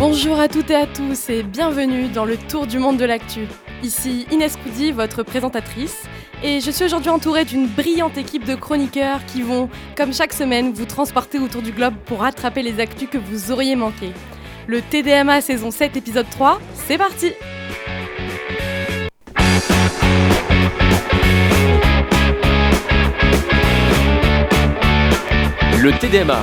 Bonjour à toutes et à tous et bienvenue dans le Tour du monde de l'actu. Ici Inès Coudi, votre présentatrice, et je suis aujourd'hui entourée d'une brillante équipe de chroniqueurs qui vont, comme chaque semaine, vous transporter autour du globe pour rattraper les actus que vous auriez manqués. Le TDMA saison 7 épisode 3, c'est parti Le TDMA.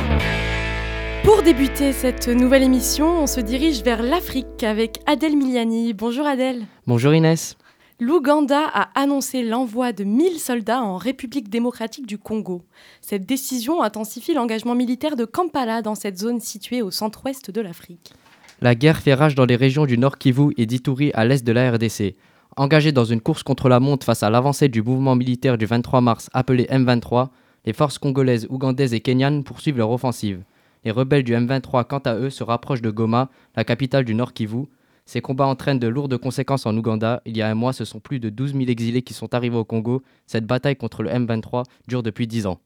Pour débuter cette nouvelle émission, on se dirige vers l'Afrique avec Adèle Miliani. Bonjour Adèle. Bonjour Inès. L'Ouganda a annoncé l'envoi de 1000 soldats en République démocratique du Congo. Cette décision intensifie l'engagement militaire de Kampala dans cette zone située au centre-ouest de l'Afrique. La guerre fait rage dans les régions du Nord Kivu et d'Ituri à l'est de la RDC. Engagés dans une course contre la montre face à l'avancée du mouvement militaire du 23 mars appelé M23, les forces congolaises, ougandaises et kenyanes poursuivent leur offensive. Les rebelles du M23, quant à eux, se rapprochent de Goma, la capitale du Nord Kivu. Ces combats entraînent de lourdes conséquences en Ouganda. Il y a un mois, ce sont plus de 12 000 exilés qui sont arrivés au Congo. Cette bataille contre le M23 dure depuis 10 ans.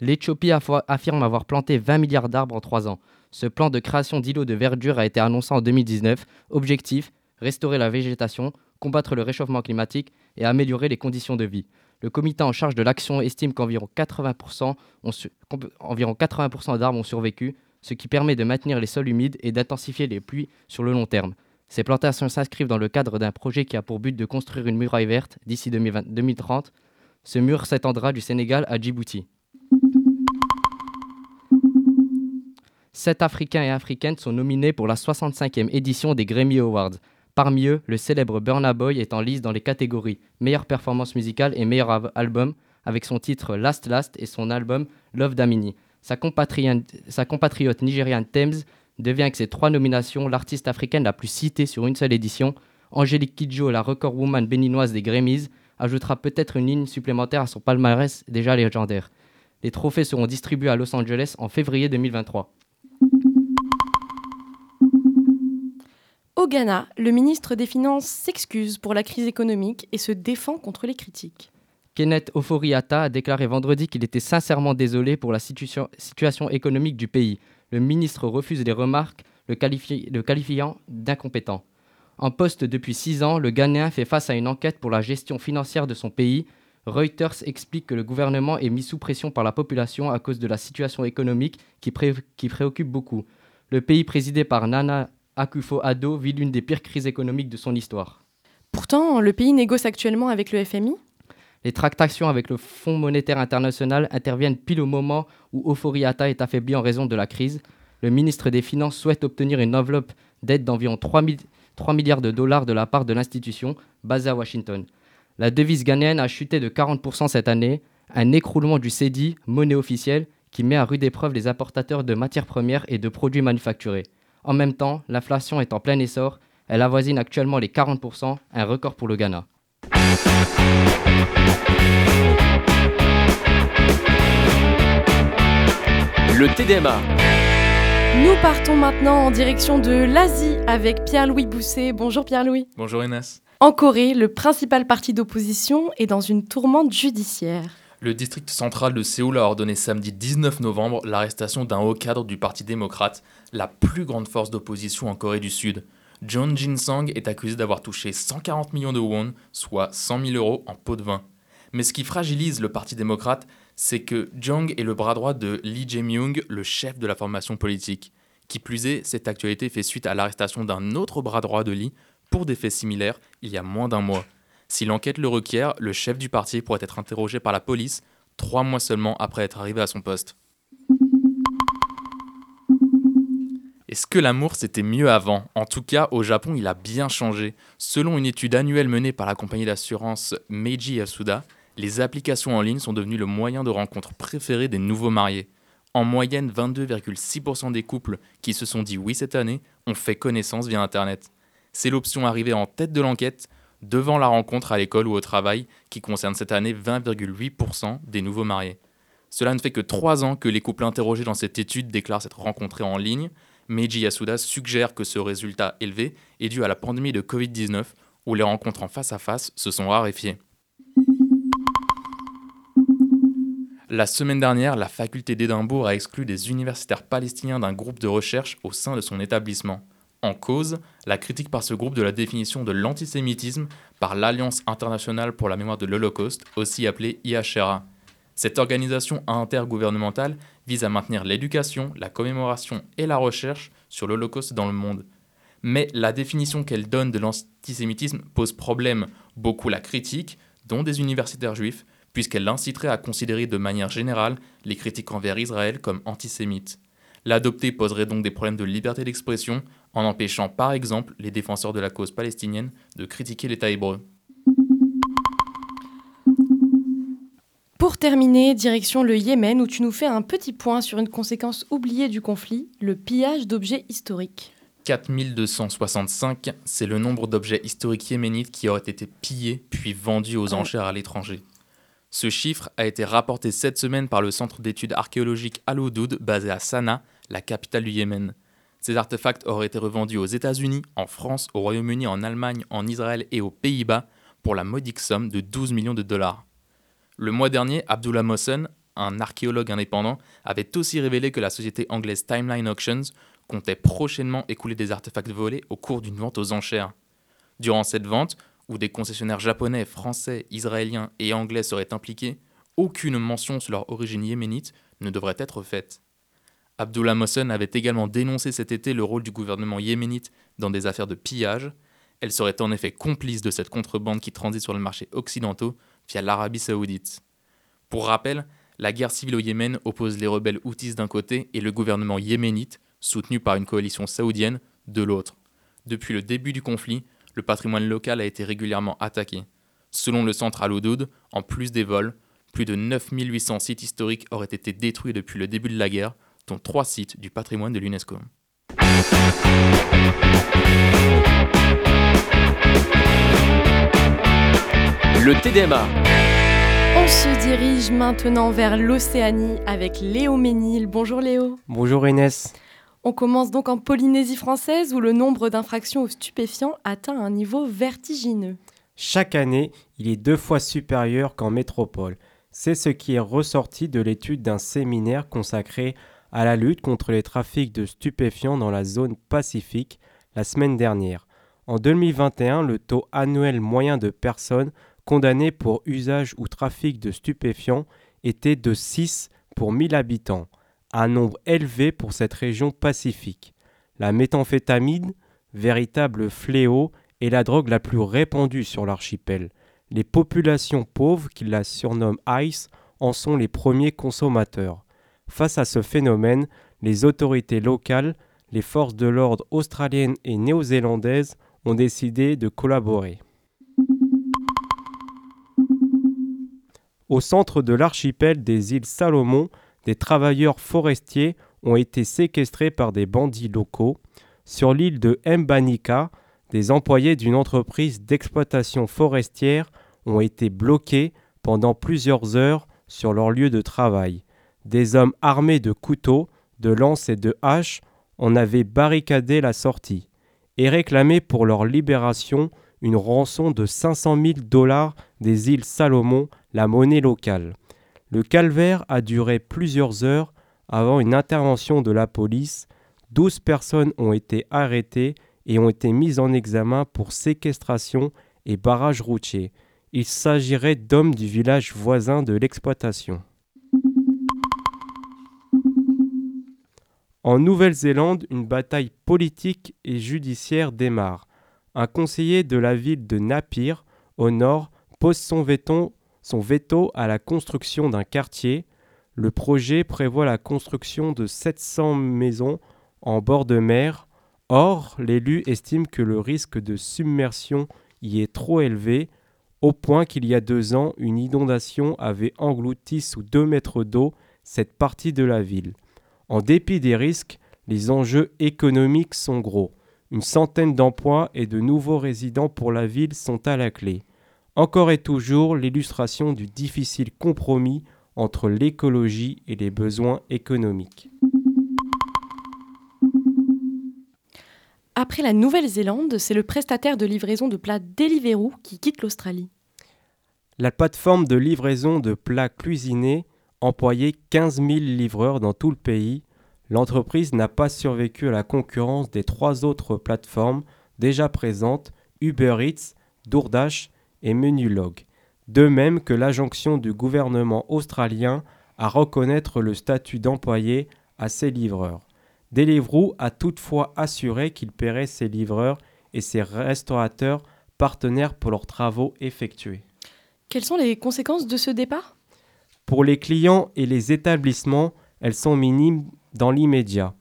L'Éthiopie affirme avoir planté 20 milliards d'arbres en 3 ans. Ce plan de création d'îlots de verdure a été annoncé en 2019. Objectif restaurer la végétation, combattre le réchauffement climatique et améliorer les conditions de vie. Le comité en charge de l'action estime qu'environ 80%, environ 80 d'arbres ont survécu, ce qui permet de maintenir les sols humides et d'intensifier les pluies sur le long terme. Ces plantations s'inscrivent dans le cadre d'un projet qui a pour but de construire une muraille verte d'ici 2030. Ce mur s'étendra du Sénégal à Djibouti. Sept Africains et Africaines sont nominés pour la 65e édition des Grammy Awards. Parmi eux, le célèbre Burna Boy est en lice dans les catégories meilleure performance musicale et meilleur album avec son titre Last Last et son album Love Damini. Sa compatriote, nigériane Thames devient avec ses trois nominations l'artiste africaine la plus citée sur une seule édition. Angélique Kidjo, la record woman béninoise des Grammys, ajoutera peut-être une ligne supplémentaire à son palmarès déjà légendaire. Les trophées seront distribués à Los Angeles en février 2023. Au Ghana, le ministre des Finances s'excuse pour la crise économique et se défend contre les critiques. Kenneth Oforiata a déclaré vendredi qu'il était sincèrement désolé pour la situation économique du pays. Le ministre refuse les remarques, le, qualifiant d'incompétent. En poste depuis six ans, le Ghanéen fait face à une enquête pour la gestion financière de son pays. Reuters explique que le gouvernement est mis sous pression par la population à cause de la situation économique qui préoccupe beaucoup. Le pays présidé par Nana Akufo-Addo vit l'une des pires crises économiques de son histoire. Pourtant, le pays négocie actuellement avec le FMI Les tractations avec le Fonds monétaire international interviennent pile au moment où Oforiata est affaibli en raison de la crise. Le ministre des Finances souhaite obtenir une enveloppe d'aide d'environ 3, 3 milliards de dollars de la part de l'institution basée à Washington. La devise ghanéenne a chuté de 40% cette année, un écroulement du CEDI, monnaie officielle, qui met à rude épreuve les importateurs de matières premières et de produits manufacturés. En même temps, l'inflation est en plein essor. Elle avoisine actuellement les 40%, un record pour le Ghana. Le TDMA. Nous partons maintenant en direction de l'Asie avec Pierre-Louis Bousset. Bonjour Pierre-Louis. Bonjour Inès. En Corée, le principal parti d'opposition est dans une tourmente judiciaire. Le district central de Séoul a ordonné samedi 19 novembre l'arrestation d'un haut cadre du Parti démocrate, la plus grande force d'opposition en Corée du Sud. John Jin-sang est accusé d'avoir touché 140 millions de won, soit 100 000 euros en pot de vin. Mais ce qui fragilise le Parti démocrate, c'est que Jong est le bras droit de Lee Jae-myung, le chef de la formation politique. Qui plus est, cette actualité fait suite à l'arrestation d'un autre bras droit de Lee pour des faits similaires il y a moins d'un mois. Si l'enquête le requiert, le chef du parti pourrait être interrogé par la police trois mois seulement après être arrivé à son poste. Est-ce que l'amour c'était mieux avant? En tout cas, au Japon, il a bien changé. Selon une étude annuelle menée par la compagnie d'assurance Meiji Yasuda, les applications en ligne sont devenues le moyen de rencontre préféré des nouveaux mariés. En moyenne, 22,6% des couples qui se sont dit oui cette année ont fait connaissance via Internet. C'est l'option arrivée en tête de l'enquête devant la rencontre à l'école ou au travail, qui concerne cette année 20,8% des nouveaux mariés. Cela ne fait que trois ans que les couples interrogés dans cette étude déclarent s'être rencontrés en ligne. Meiji Yasuda suggère que ce résultat élevé est dû à la pandémie de Covid-19, où les rencontres en face à face se sont raréfiées. La semaine dernière, la faculté d'Édimbourg a exclu des universitaires palestiniens d'un groupe de recherche au sein de son établissement. En cause, la critique par ce groupe de la définition de l'antisémitisme par l'Alliance internationale pour la mémoire de l'Holocauste, aussi appelée IHRA. Cette organisation intergouvernementale vise à maintenir l'éducation, la commémoration et la recherche sur l'Holocauste dans le monde. Mais la définition qu'elle donne de l'antisémitisme pose problème. Beaucoup la critiquent, dont des universitaires juifs, puisqu'elle inciterait à considérer de manière générale les critiques envers Israël comme antisémites. L'adopter poserait donc des problèmes de liberté d'expression en empêchant par exemple les défenseurs de la cause palestinienne de critiquer l'État hébreu. Pour terminer, direction le Yémen où tu nous fais un petit point sur une conséquence oubliée du conflit, le pillage d'objets historiques. 4265, c'est le nombre d'objets historiques yéménites qui auraient été pillés puis vendus aux enchères à l'étranger. Ce chiffre a été rapporté cette semaine par le Centre d'études archéologiques Al-Oudoud basé à Sanaa, la capitale du Yémen. Ces artefacts auraient été revendus aux États-Unis, en France, au Royaume-Uni, en Allemagne, en Israël et aux Pays-Bas pour la modique somme de 12 millions de dollars. Le mois dernier, Abdullah Mossen, un archéologue indépendant, avait aussi révélé que la société anglaise Timeline Auctions comptait prochainement écouler des artefacts volés au cours d'une vente aux enchères. Durant cette vente, où des concessionnaires japonais, français, israéliens et anglais seraient impliqués, aucune mention sur leur origine yéménite ne devrait être faite. Abdullah Mohsen avait également dénoncé cet été le rôle du gouvernement yéménite dans des affaires de pillage. Elle serait en effet complice de cette contrebande qui transite sur le marché occidentaux via l'Arabie saoudite. Pour rappel, la guerre civile au Yémen oppose les rebelles houthis d'un côté et le gouvernement yéménite, soutenu par une coalition saoudienne, de l'autre. Depuis le début du conflit, le patrimoine local a été régulièrement attaqué. Selon le centre Al-Oudoud, en plus des vols, plus de 9800 sites historiques auraient été détruits depuis le début de la guerre, dont trois sites du patrimoine de l'UNESCO. Le TDMA. On se dirige maintenant vers l'Océanie avec Léo Ménil. Bonjour Léo. Bonjour Inès. On commence donc en Polynésie française où le nombre d'infractions aux stupéfiants atteint un niveau vertigineux. Chaque année, il est deux fois supérieur qu'en métropole. C'est ce qui est ressorti de l'étude d'un séminaire consacré à la lutte contre les trafics de stupéfiants dans la zone Pacifique la semaine dernière. En 2021, le taux annuel moyen de personnes condamnées pour usage ou trafic de stupéfiants était de 6 pour 1000 habitants, un nombre élevé pour cette région pacifique. La méthamphétamine, véritable fléau, est la drogue la plus répandue sur l'archipel. Les populations pauvres, qui la surnomment ICE, en sont les premiers consommateurs. Face à ce phénomène, les autorités locales, les forces de l'ordre australiennes et néo-zélandaises ont décidé de collaborer. Au centre de l'archipel des îles Salomon, des travailleurs forestiers ont été séquestrés par des bandits locaux. Sur l'île de Mbanika, des employés d'une entreprise d'exploitation forestière ont été bloqués pendant plusieurs heures sur leur lieu de travail. Des hommes armés de couteaux, de lances et de haches en avaient barricadé la sortie et réclamé pour leur libération une rançon de 500 000 dollars des îles Salomon, la monnaie locale. Le calvaire a duré plusieurs heures avant une intervention de la police. 12 personnes ont été arrêtées et ont été mises en examen pour séquestration et barrage routier. Il s'agirait d'hommes du village voisin de l'exploitation. En Nouvelle-Zélande, une bataille politique et judiciaire démarre. Un conseiller de la ville de Napier, au nord, pose son veto, à la construction d'un quartier. Le projet prévoit la construction de 700 maisons en bord de mer. Or, l'élu estime que le risque de submersion y est trop élevé, au point qu'il y a deux ans, une inondation avait englouti sous deux mètres d'eau cette partie de la ville. En dépit des risques, les enjeux économiques sont gros. Une centaine d'emplois et de nouveaux résidents pour la ville sont à la clé. Encore et toujours l'illustration du difficile compromis entre l'écologie et les besoins économiques. Après la Nouvelle-Zélande, c'est le prestataire de livraison de plats Deliveroo qui quitte l'Australie. La plateforme de livraison de plats cuisinés employait 15 000 livreurs dans tout le pays. L'entreprise n'a pas survécu à la concurrence des trois autres plateformes déjà présentes, Uber Eats, DoorDash et Menulog. De même que l'injonction du gouvernement australien à reconnaître le statut d'employé à ses livreurs. Deliveroo a toutefois assuré qu'il paierait ses livreurs et ses restaurateurs partenaires pour leurs travaux effectués. Quelles sont les conséquences de ce départ? Pour les clients et les établissements, elles sont minimes dans l'immédiat.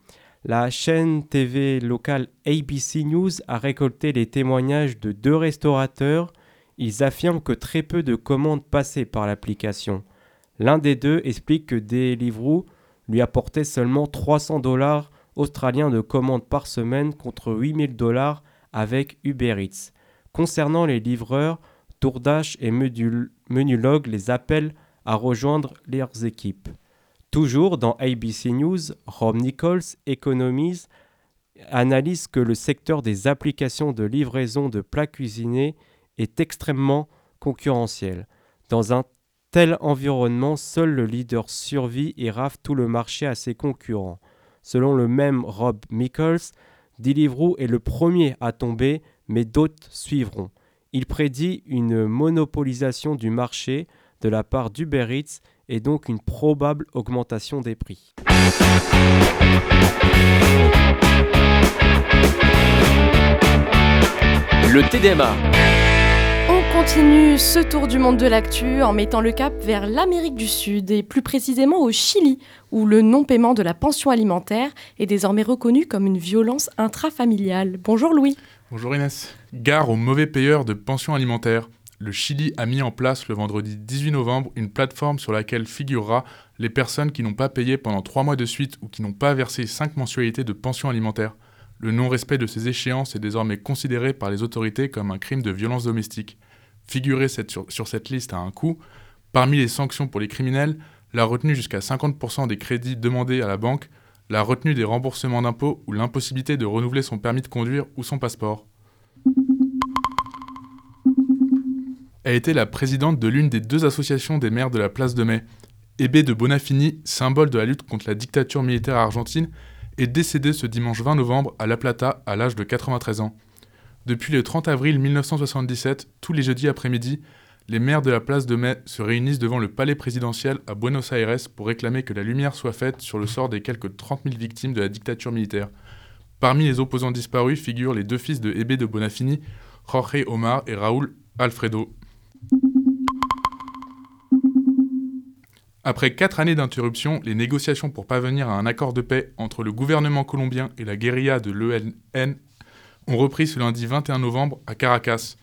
La chaîne TV locale ABC News a récolté les témoignages de deux restaurateurs. Ils affirment que très peu de commandes passaient par l'application. L'un des deux explique que Deliveroo lui apportait seulement 300 dollars australiens de commandes par semaine contre 8000 dollars avec Uber Eats. Concernant les livreurs, DoorDash et Menulog les appellent à rejoindre leurs équipes. Toujours dans ABC News, Rob Nichols, économise, analyse que le secteur des applications de livraison de plats cuisinés est extrêmement concurrentiel. Dans un tel environnement, seul le leader survit et rafle tout le marché à ses concurrents. Selon le même Rob Nichols, Deliveroo est le premier à tomber, mais d'autres suivront. Il prédit une monopolisation du marché de la part d'Uber Eats et donc une probable augmentation des prix. Le TDMA. On continue ce tour du monde de l'actu en mettant le cap vers l'Amérique du Sud et plus précisément au Chili, où le non-paiement de la pension alimentaire est désormais reconnu comme une violence intrafamiliale. Bonjour Louis. Bonjour Inès. Gare aux mauvais payeurs de pension alimentaire le Chili a mis en place le vendredi 18 novembre une plateforme sur laquelle figurera les personnes qui n'ont pas payé pendant trois mois de suite ou qui n'ont pas versé cinq mensualités de pension alimentaire. Le non-respect de ces échéances est désormais considéré par les autorités comme un crime de violence domestique. Figurer sur, sur cette liste a un coût. Parmi les sanctions pour les criminels, la retenue jusqu'à 50% des crédits demandés à la banque, la retenue des remboursements d'impôts ou l'impossibilité de renouveler son permis de conduire ou son passeport. A été la présidente de l'une des deux associations des maires de la place de Mai. Ebe de Bonafini, symbole de la lutte contre la dictature militaire argentine, est décédé ce dimanche 20 novembre à La Plata à l'âge de 93 ans. Depuis le 30 avril 1977, tous les jeudis après-midi, les maires de la place de Mai se réunissent devant le palais présidentiel à Buenos Aires pour réclamer que la lumière soit faite sur le sort des quelques 30 000 victimes de la dictature militaire. Parmi les opposants disparus figurent les deux fils de Ebe de Bonafini, Jorge Omar et Raúl Alfredo. Après quatre années d'interruption, les négociations pour parvenir à un accord de paix entre le gouvernement colombien et la guérilla de l'ELN ont repris ce lundi 21 novembre à Caracas.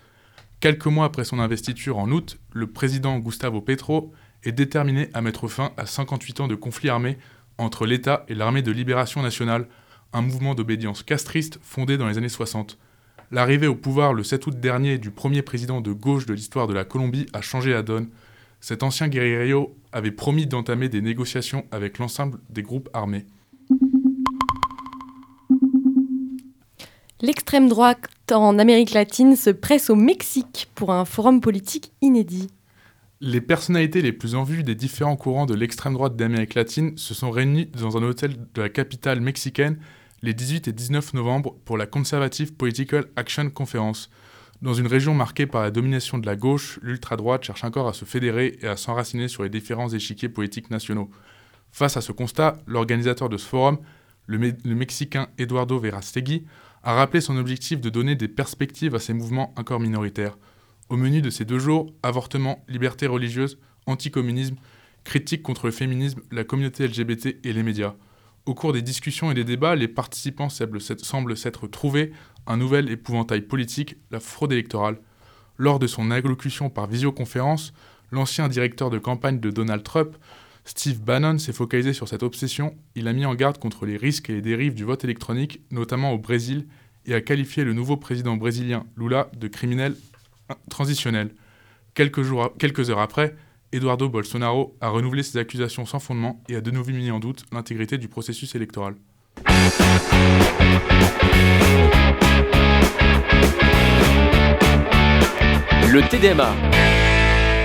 Quelques mois après son investiture en août, le président Gustavo Petro est déterminé à mettre fin à 58 ans de conflit armé entre l'État et l'armée de libération nationale, un mouvement d'obédience castriste fondé dans les années 60. L'arrivée au pouvoir le 7 août dernier du premier président de gauche de l'histoire de la Colombie a changé la donne. Cet ancien guerriero avait promis d'entamer des négociations avec l'ensemble des groupes armés. L'extrême droite en Amérique latine se presse au Mexique pour un forum politique inédit. Les personnalités les plus en vue des différents courants de l'extrême droite d'Amérique latine se sont réunies dans un hôtel de la capitale mexicaine les 18 et 19 novembre pour la Conservative Political Action Conference. Dans une région marquée par la domination de la gauche, l'ultra-droite cherche encore à se fédérer et à s'enraciner sur les différents échiquiers politiques nationaux. Face à ce constat, l'organisateur de ce forum, le, Mexicain Eduardo Verastegui, a rappelé son objectif de donner des perspectives à ces mouvements encore minoritaires. Au menu de ces deux jours, avortement, liberté religieuse, anticommunisme, critique contre le féminisme, la communauté LGBT et les médias. Au cours des discussions et des débats, les participants semblent s'être trouvés un nouvel épouvantail politique, la fraude électorale. Lors de son allocution par visioconférence, l'ancien directeur de campagne de Donald Trump, Steve Bannon, s'est focalisé sur cette obsession. Il a mis en garde contre les risques et les dérives du vote électronique, notamment au Brésil, et a qualifié le nouveau président brésilien Lula de criminel transitionnel. Quelques, quelques heures après, Eduardo Bolsonaro a renouvelé ses accusations sans fondement et a de nouveau mis en doute l'intégrité du processus électoral. Le TDMA.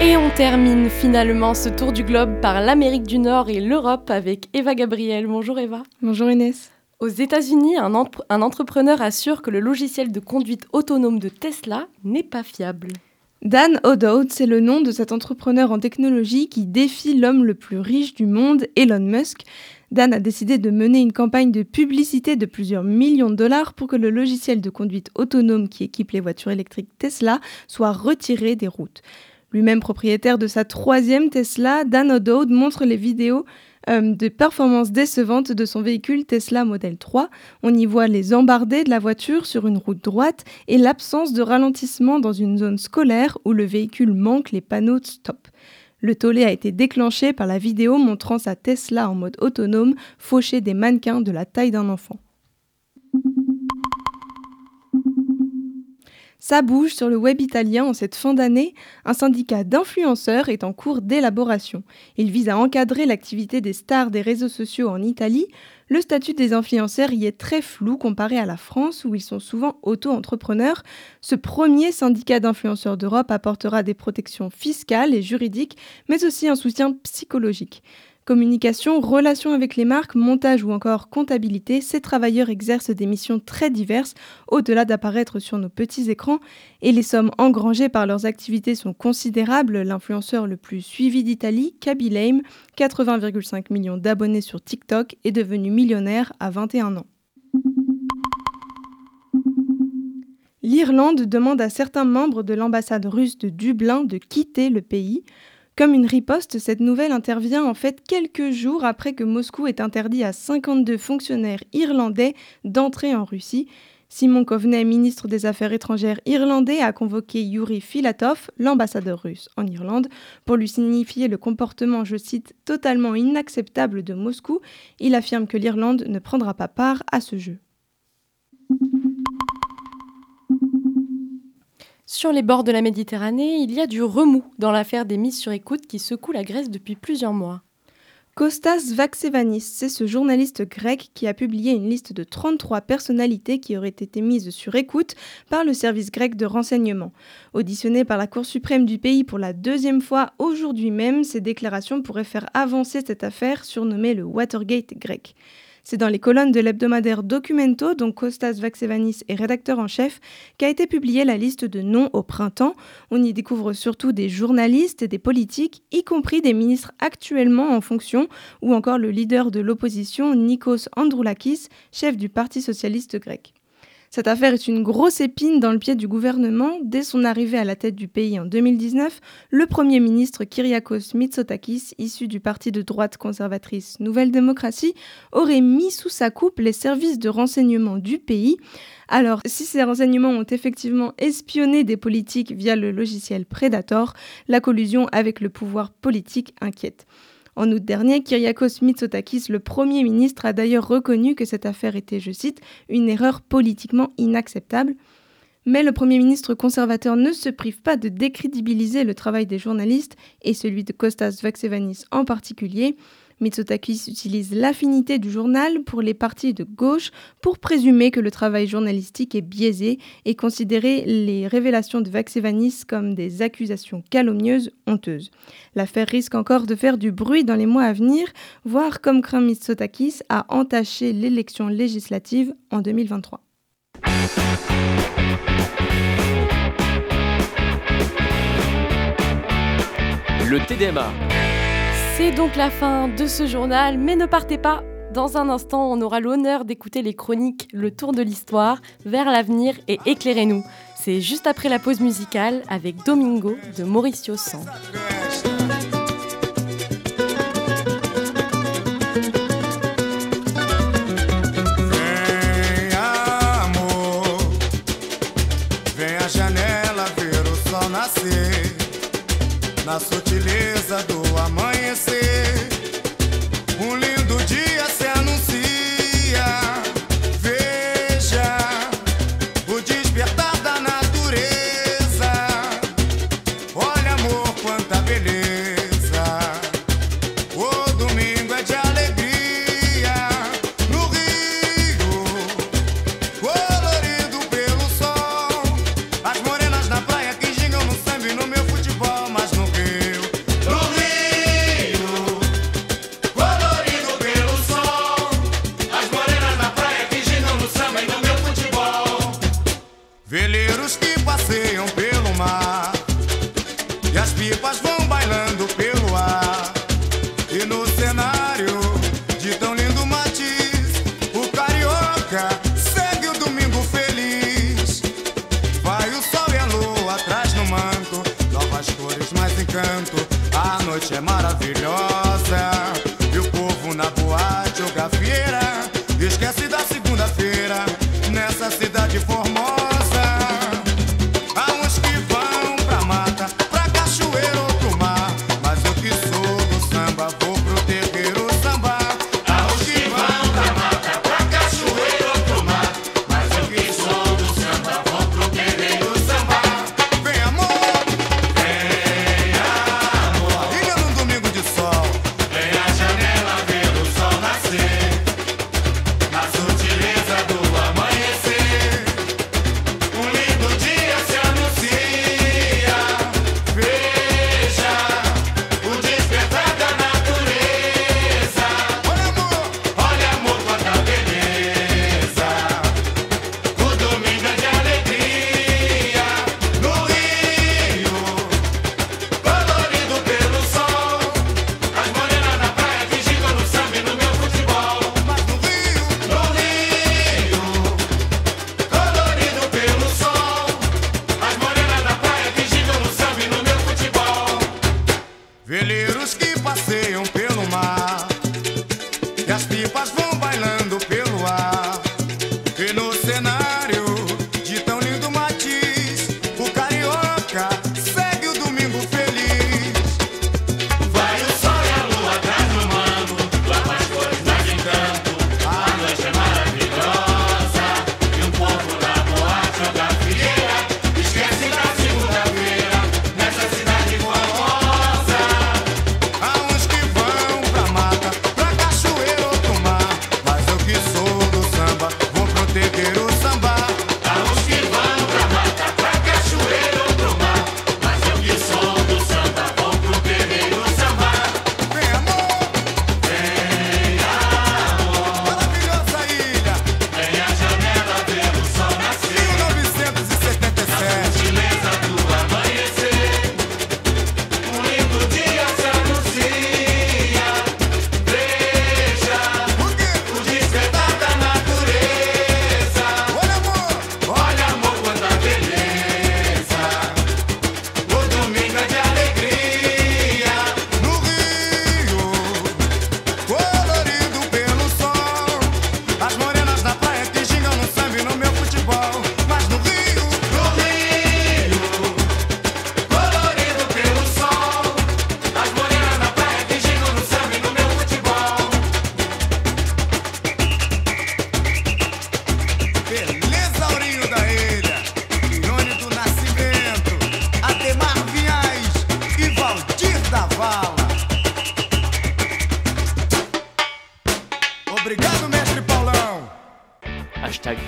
Et on termine finalement ce tour du globe par l'Amérique du Nord et l'Europe avec Eva Gabriel. Bonjour Eva. Bonjour Inès. Aux États-Unis, un, un, entrepreneur assure que le logiciel de conduite autonome de Tesla n'est pas fiable. Dan O'Dowd, c'est le nom de cet entrepreneur en technologie qui défie l'homme le plus riche du monde, Elon Musk. Dan a décidé de mener une campagne de publicité de plusieurs millions de dollars pour que le logiciel de conduite autonome qui équipe les voitures électriques Tesla soit retiré des routes. Lui-même propriétaire de sa troisième Tesla, Dan O'Dowd montre les vidéos euh, de performances décevantes de son véhicule Tesla Model 3. On y voit les embardés de la voiture sur une route droite et l'absence de ralentissement dans une zone scolaire où le véhicule manque les panneaux de stop. Le tollé a été déclenché par la vidéo montrant sa Tesla en mode autonome faucher des mannequins de la taille d'un enfant. Ça bouge sur le web italien en cette fin d'année. Un syndicat d'influenceurs est en cours d'élaboration. Il vise à encadrer l'activité des stars des réseaux sociaux en Italie. Le statut des influenceurs y est très flou comparé à la France où ils sont souvent auto-entrepreneurs. Ce premier syndicat d'influenceurs d'Europe apportera des protections fiscales et juridiques, mais aussi un soutien psychologique. Communication, relations avec les marques, montage ou encore comptabilité, ces travailleurs exercent des missions très diverses au-delà d'apparaître sur nos petits écrans et les sommes engrangées par leurs activités sont considérables. L'influenceur le plus suivi d'Italie, Kaby Lame, 80,5 millions d'abonnés sur TikTok, est devenu millionnaire à 21 ans. L'Irlande demande à certains membres de l'ambassade russe de Dublin de quitter le pays. Comme une riposte, cette nouvelle intervient en fait quelques jours après que Moscou ait interdit à 52 fonctionnaires irlandais d'entrer en Russie. Simon Coveney, ministre des Affaires étrangères irlandais, a convoqué Yuri Filatov, l'ambassadeur russe en Irlande, pour lui signifier le comportement, je cite, totalement inacceptable de Moscou. Il affirme que l'Irlande ne prendra pas part à ce jeu. Sur les bords de la Méditerranée, il y a du remous dans l'affaire des mises sur écoute qui secoue la Grèce depuis plusieurs mois. Kostas Vaxevanis, c'est ce journaliste grec qui a publié une liste de 33 personnalités qui auraient été mises sur écoute par le service grec de renseignement. Auditionné par la Cour suprême du pays pour la deuxième fois aujourd'hui même, ces déclarations pourraient faire avancer cette affaire surnommée le Watergate grec. C'est dans les colonnes de l'hebdomadaire Documento, dont Kostas Vaxevanis est rédacteur en chef, qu'a été publiée la liste de noms au printemps. On y découvre surtout des journalistes et des politiques, y compris des ministres actuellement en fonction, ou encore le leader de l'opposition, Nikos Androulakis, chef du Parti socialiste grec. Cette affaire est une grosse épine dans le pied du gouvernement. Dès son arrivée à la tête du pays en 2019, le Premier ministre Kyriakos Mitsotakis, issu du parti de droite conservatrice Nouvelle Démocratie, aurait mis sous sa coupe les services de renseignement du pays. Alors, si ces renseignements ont effectivement espionné des politiques via le logiciel Predator, la collusion avec le pouvoir politique inquiète. En août dernier, Kyriakos Mitsotakis, le Premier ministre, a d'ailleurs reconnu que cette affaire était, je cite, une erreur politiquement inacceptable. Mais le Premier ministre conservateur ne se prive pas de décrédibiliser le travail des journalistes, et celui de Kostas Vaxevanis en particulier. Mitsotakis utilise l'affinité du journal pour les partis de gauche pour présumer que le travail journalistique est biaisé et considérer les révélations de Vaxevanis comme des accusations calomnieuses honteuses. L'affaire risque encore de faire du bruit dans les mois à venir, voire comme craint Mitsotakis à entacher l'élection législative en 2023. Le TDMA. C'est donc la fin de ce journal, mais ne partez pas. Dans un instant, on aura l'honneur d'écouter les chroniques Le Tour de l'Histoire, Vers l'avenir et Éclairez-nous. C'est juste après la pause musicale avec Domingo de Mauricio San. Amanhecer. pipas vão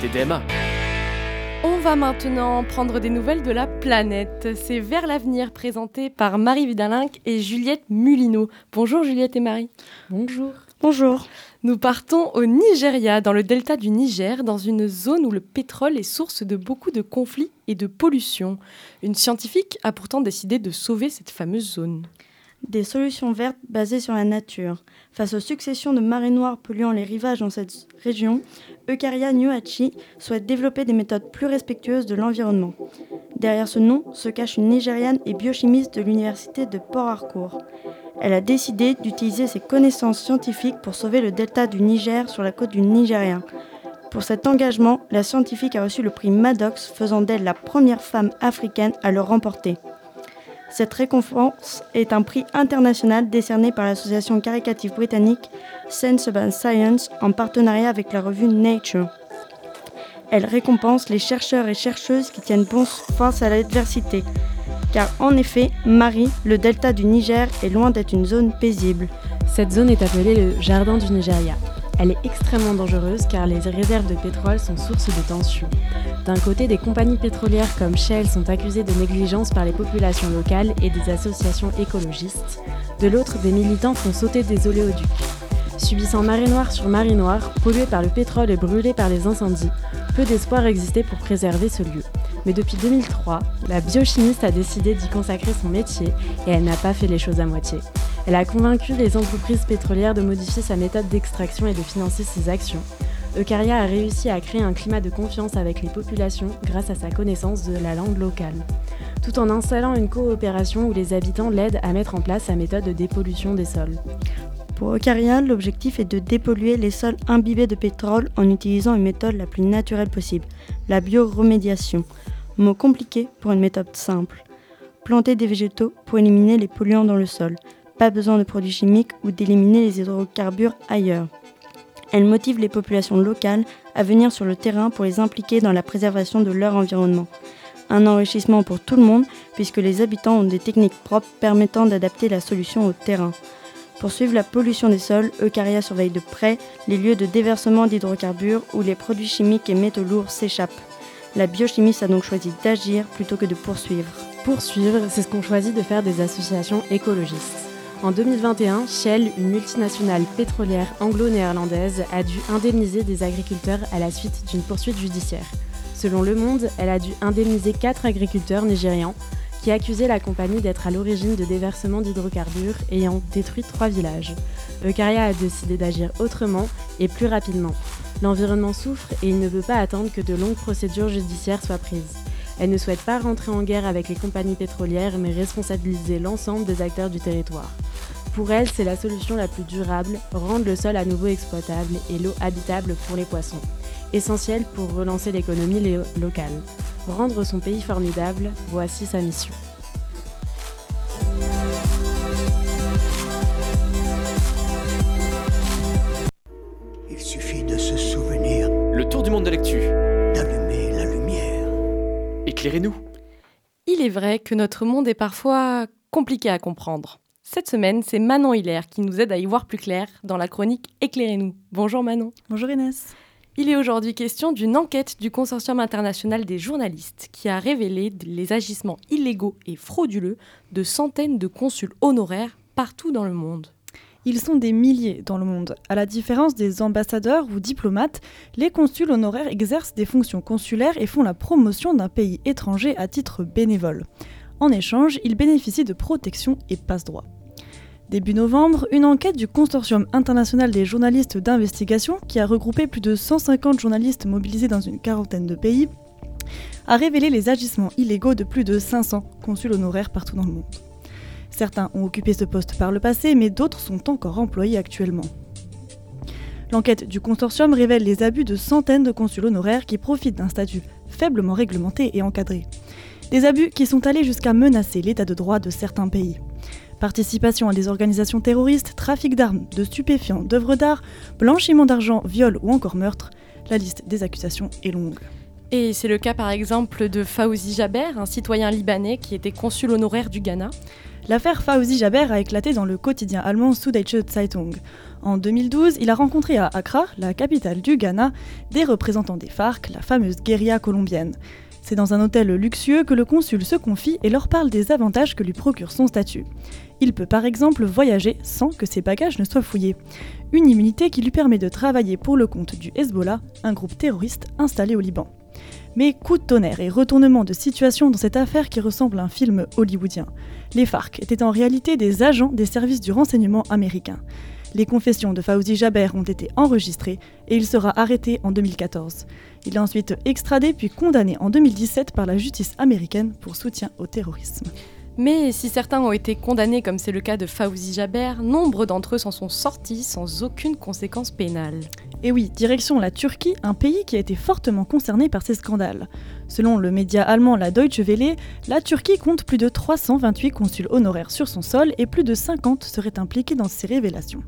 TDMA. On va maintenant prendre des nouvelles de la planète. C'est Vers l'avenir présenté par Marie Vidalinck et Juliette Mulino. Bonjour Juliette et Marie. Bonjour. Bonjour. Nous partons au Nigeria, dans le delta du Niger, dans une zone où le pétrole est source de beaucoup de conflits et de pollution. Une scientifique a pourtant décidé de sauver cette fameuse zone. Des solutions vertes basées sur la nature. Face aux successions de marées noires polluant les rivages dans cette région, Eucaria Nyoachi souhaite développer des méthodes plus respectueuses de l'environnement. Derrière ce nom se cache une Nigériane et biochimiste de l'université de Port Harcourt. Elle a décidé d'utiliser ses connaissances scientifiques pour sauver le delta du Niger sur la côte du Nigeria. Pour cet engagement, la scientifique a reçu le prix Maddox, faisant d'elle la première femme africaine à le remporter. Cette récompense est un prix international décerné par l'association caricative britannique Sense and Science en partenariat avec la revue Nature. Elle récompense les chercheurs et chercheuses qui tiennent bon face à l'adversité. Car en effet, Marie, le delta du Niger, est loin d'être une zone paisible. Cette zone est appelée le Jardin du Nigeria. Elle est extrêmement dangereuse car les réserves de pétrole sont source de tensions. D'un côté, des compagnies pétrolières comme Shell sont accusées de négligence par les populations locales et des associations écologistes. De l'autre, des militants font sauter des oléoducs. Subissant marée noire sur marée noire, polluée par le pétrole et brûlée par les incendies, peu d'espoir existait pour préserver ce lieu. Mais depuis 2003, la biochimiste a décidé d'y consacrer son métier et elle n'a pas fait les choses à moitié. Elle a convaincu les entreprises pétrolières de modifier sa méthode d'extraction et de financer ses actions. Eucaria a réussi à créer un climat de confiance avec les populations grâce à sa connaissance de la langue locale. tout en installant une coopération où les habitants l'aident à mettre en place sa méthode de dépollution des sols. Pour Eucaria, l'objectif est de dépolluer les sols imbibés de pétrole en utilisant une méthode la plus naturelle possible, la bioremédiation. Mot compliqué pour une méthode simple. Planter des végétaux pour éliminer les polluants dans le sol. Pas besoin de produits chimiques ou d'éliminer les hydrocarbures ailleurs. Elle motive les populations locales à venir sur le terrain pour les impliquer dans la préservation de leur environnement. Un enrichissement pour tout le monde puisque les habitants ont des techniques propres permettant d'adapter la solution au terrain. Pour suivre la pollution des sols, Eucaria surveille de près les lieux de déversement d'hydrocarbures où les produits chimiques et métaux lourds s'échappent. La biochimiste a donc choisi d'agir plutôt que de poursuivre. Poursuivre, c'est ce qu'ont choisi de faire des associations écologistes. En 2021, Shell, une multinationale pétrolière anglo-néerlandaise, a dû indemniser des agriculteurs à la suite d'une poursuite judiciaire. Selon Le Monde, elle a dû indemniser quatre agriculteurs nigérians qui accusaient la compagnie d'être à l'origine de déversements d'hydrocarbures ayant détruit trois villages. Eucaria a décidé d'agir autrement et plus rapidement. L'environnement souffre et il ne veut pas attendre que de longues procédures judiciaires soient prises. Elle ne souhaite pas rentrer en guerre avec les compagnies pétrolières, mais responsabiliser l'ensemble des acteurs du territoire. Pour elle, c'est la solution la plus durable, rendre le sol à nouveau exploitable et l'eau habitable pour les poissons. Essentiel pour relancer l'économie locale. Rendre son pays formidable, voici sa mission. Il suffit de se souvenir Le tour du monde de l'actu. d'allumer la lumière. Éclairez-nous. Il est vrai que notre monde est parfois compliqué à comprendre. Cette semaine, c'est Manon Hiller qui nous aide à y voir plus clair dans la chronique Éclairez-nous. Bonjour Manon. Bonjour Inès. Il est aujourd'hui question d'une enquête du Consortium international des journalistes qui a révélé les agissements illégaux et frauduleux de centaines de consuls honoraires partout dans le monde. Ils sont des milliers dans le monde. À la différence des ambassadeurs ou diplomates, les consuls honoraires exercent des fonctions consulaires et font la promotion d'un pays étranger à titre bénévole. En échange, ils bénéficient de protection et passe-droit. Début novembre, une enquête du Consortium international des journalistes d'investigation, qui a regroupé plus de 150 journalistes mobilisés dans une quarantaine de pays, a révélé les agissements illégaux de plus de 500 consuls honoraires partout dans le monde. Certains ont occupé ce poste par le passé, mais d'autres sont encore employés actuellement. L'enquête du consortium révèle les abus de centaines de consuls honoraires qui profitent d'un statut faiblement réglementé et encadré. Des abus qui sont allés jusqu'à menacer l'état de droit de certains pays. Participation à des organisations terroristes, trafic d'armes, de stupéfiants, d'œuvres d'art, blanchiment d'argent, viol ou encore meurtre, la liste des accusations est longue. Et c'est le cas par exemple de Fawzi Jaber, un citoyen libanais qui était consul honoraire du Ghana. L'affaire Fawzi Jaber a éclaté dans le quotidien allemand Süddeutsche Zeitung. En 2012, il a rencontré à Accra, la capitale du Ghana, des représentants des FARC, la fameuse guérilla colombienne. C'est dans un hôtel luxueux que le consul se confie et leur parle des avantages que lui procure son statut. Il peut par exemple voyager sans que ses bagages ne soient fouillés. Une immunité qui lui permet de travailler pour le compte du Hezbollah, un groupe terroriste installé au Liban. Mais coup de tonnerre et retournement de situation dans cette affaire qui ressemble à un film hollywoodien. Les FARC étaient en réalité des agents des services du renseignement américain. Les confessions de Fawzi Jaber ont été enregistrées et il sera arrêté en 2014. Il est ensuite extradé puis condamné en 2017 par la justice américaine pour soutien au terrorisme. Mais si certains ont été condamnés, comme c'est le cas de Fawzi Jaber, nombre d'entre eux s'en sont sortis sans aucune conséquence pénale. Et oui, direction la Turquie, un pays qui a été fortement concerné par ces scandales. Selon le média allemand la Deutsche Welle, la Turquie compte plus de 328 consuls honoraires sur son sol et plus de 50 seraient impliqués dans ces révélations.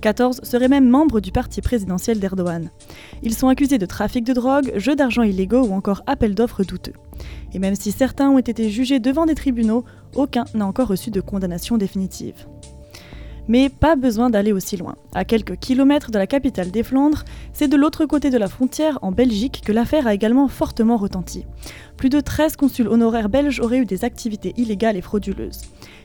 14 seraient même membres du parti présidentiel d'Erdogan. Ils sont accusés de trafic de drogue, jeux d'argent illégaux ou encore appels d'offres douteux. Et même si certains ont été jugés devant des tribunaux, aucun n'a encore reçu de condamnation définitive. Mais pas besoin d'aller aussi loin. À quelques kilomètres de la capitale des Flandres, c'est de l'autre côté de la frontière, en Belgique, que l'affaire a également fortement retenti. Plus de 13 consuls honoraires belges auraient eu des activités illégales et frauduleuses.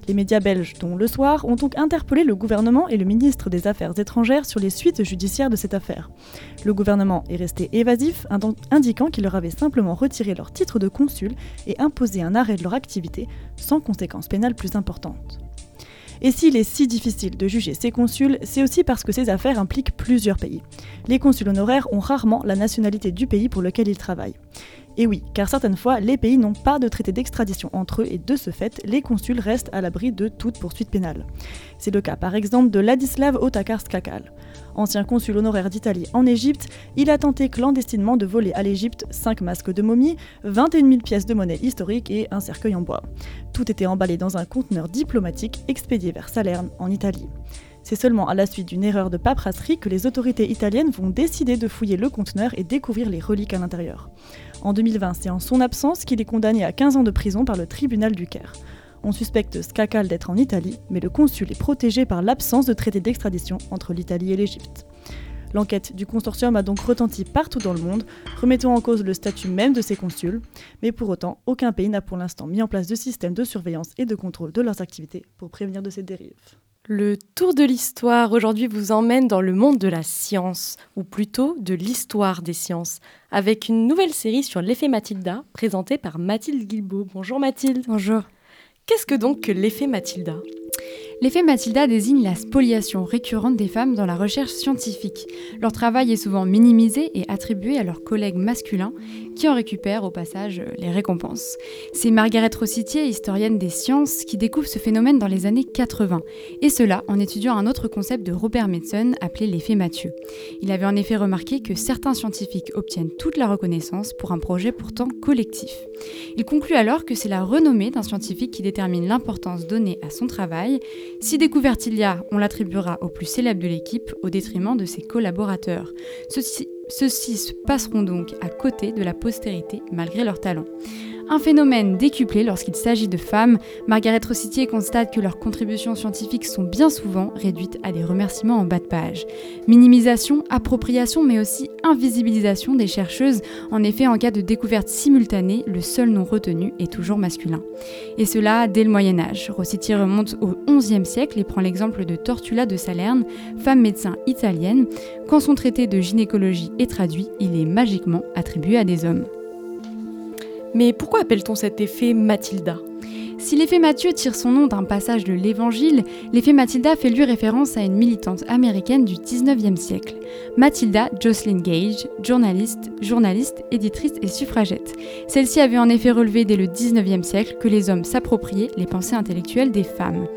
Les médias belges, dont Le Soir, ont donc interpellé le gouvernement et le ministre des Affaires étrangères sur les suites judiciaires de cette affaire. Le gouvernement est resté évasif, indiquant qu'il leur avait simplement retiré leur titre de consul et imposé un arrêt de leur activité, sans conséquences pénales plus importantes. Et s'il est si difficile de juger ces consuls, c'est aussi parce que ces affaires impliquent plusieurs pays. Les consuls honoraires ont rarement la nationalité du pays pour lequel ils travaillent. Et oui, car certaines fois, les pays n'ont pas de traité d'extradition entre eux et de ce fait, les consuls restent à l'abri de toute poursuite pénale. C'est le cas par exemple de Ladislav Otakar Skakal. Ancien consul honoraire d'Italie en Égypte, il a tenté clandestinement de voler à l'Égypte 5 masques de momie, 21 000 pièces de monnaie historique et un cercueil en bois. Tout était emballé dans un conteneur diplomatique expédié vers Salerne, en Italie. C'est seulement à la suite d'une erreur de paperasserie que les autorités italiennes vont décider de fouiller le conteneur et découvrir les reliques à l'intérieur. En 2020, c'est en son absence qu'il est condamné à 15 ans de prison par le tribunal du Caire. On suspecte Skakal d'être en Italie, mais le consul est protégé par l'absence de traité d'extradition entre l'Italie et l'Égypte. L'enquête du consortium a donc retenti partout dans le monde, remettant en cause le statut même de ces consuls, mais pour autant, aucun pays n'a pour l'instant mis en place de système de surveillance et de contrôle de leurs activités pour prévenir de ces dérives. Le tour de l'histoire aujourd'hui vous emmène dans le monde de la science, ou plutôt de l'histoire des sciences, avec une nouvelle série sur l'effet Mathilda, présentée par Mathilde Guilbeault. Bonjour Mathilde. Bonjour. Qu'est-ce que donc que l'effet Mathilda? L'effet Mathilda désigne la spoliation récurrente des femmes dans la recherche scientifique. Leur travail est souvent minimisé et attribué à leurs collègues masculins qui en récupèrent au passage les récompenses. C'est Margaret Rossitier, historienne des sciences, qui découvre ce phénomène dans les années 80, et cela en étudiant un autre concept de Robert Madsen appelé l'effet Mathieu. Il avait en effet remarqué que certains scientifiques obtiennent toute la reconnaissance pour un projet pourtant collectif. Il conclut alors que c'est la renommée d'un scientifique qui détermine l'importance donnée à son travail si découverte il y a, on l'attribuera au plus célèbre de l'équipe au détriment de ses collaborateurs. Ceux-ci se passeront donc à côté de la postérité malgré leur talent. Un phénomène décuplé lorsqu'il s'agit de femmes, Margaret Rossitier constate que leurs contributions scientifiques sont bien souvent réduites à des remerciements en bas de page. Minimisation, appropriation, mais aussi invisibilisation des chercheuses. En effet, en cas de découverte simultanée, le seul nom retenu est toujours masculin. Et cela dès le Moyen Âge. Rossitier remonte au XIe siècle et prend l'exemple de Tortula de Salerne, femme médecin italienne. Quand son traité de gynécologie est traduit, il est magiquement attribué à des hommes. Mais pourquoi appelle-t-on cet effet Mathilda? Si l'effet Mathieu tire son nom d'un passage de l'Évangile, l'effet Mathilda fait lui référence à une militante américaine du 19e siècle, Mathilda Jocelyn Gage, journaliste, journaliste, éditrice et suffragette. Celle-ci avait en effet relevé dès le 19e siècle que les hommes s'appropriaient les pensées intellectuelles des femmes.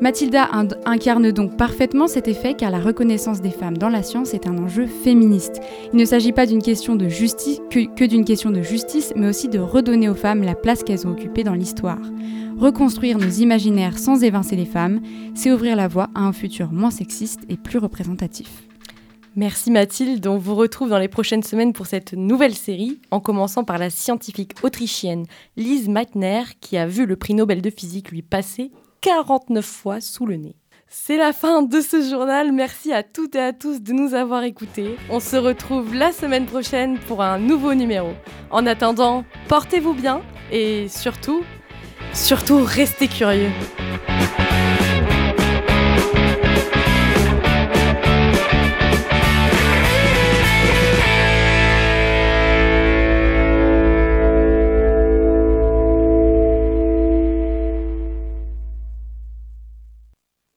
Mathilda incarne donc parfaitement cet effet car la reconnaissance des femmes dans la science est un enjeu féministe. Il ne s'agit pas d'une question de justice que, que d'une question de justice, mais aussi de redonner aux femmes la place qu'elles ont occupée dans l'histoire. Reconstruire nos imaginaires sans évincer les femmes, c'est ouvrir la voie à un futur moins sexiste et plus représentatif. Merci Mathilde, on vous retrouve dans les prochaines semaines pour cette nouvelle série, en commençant par la scientifique autrichienne Lise Meitner, qui a vu le prix Nobel de physique lui passer 49 fois sous le nez. C'est la fin de ce journal. Merci à toutes et à tous de nous avoir écoutés. On se retrouve la semaine prochaine pour un nouveau numéro. En attendant, portez-vous bien et surtout, surtout restez curieux.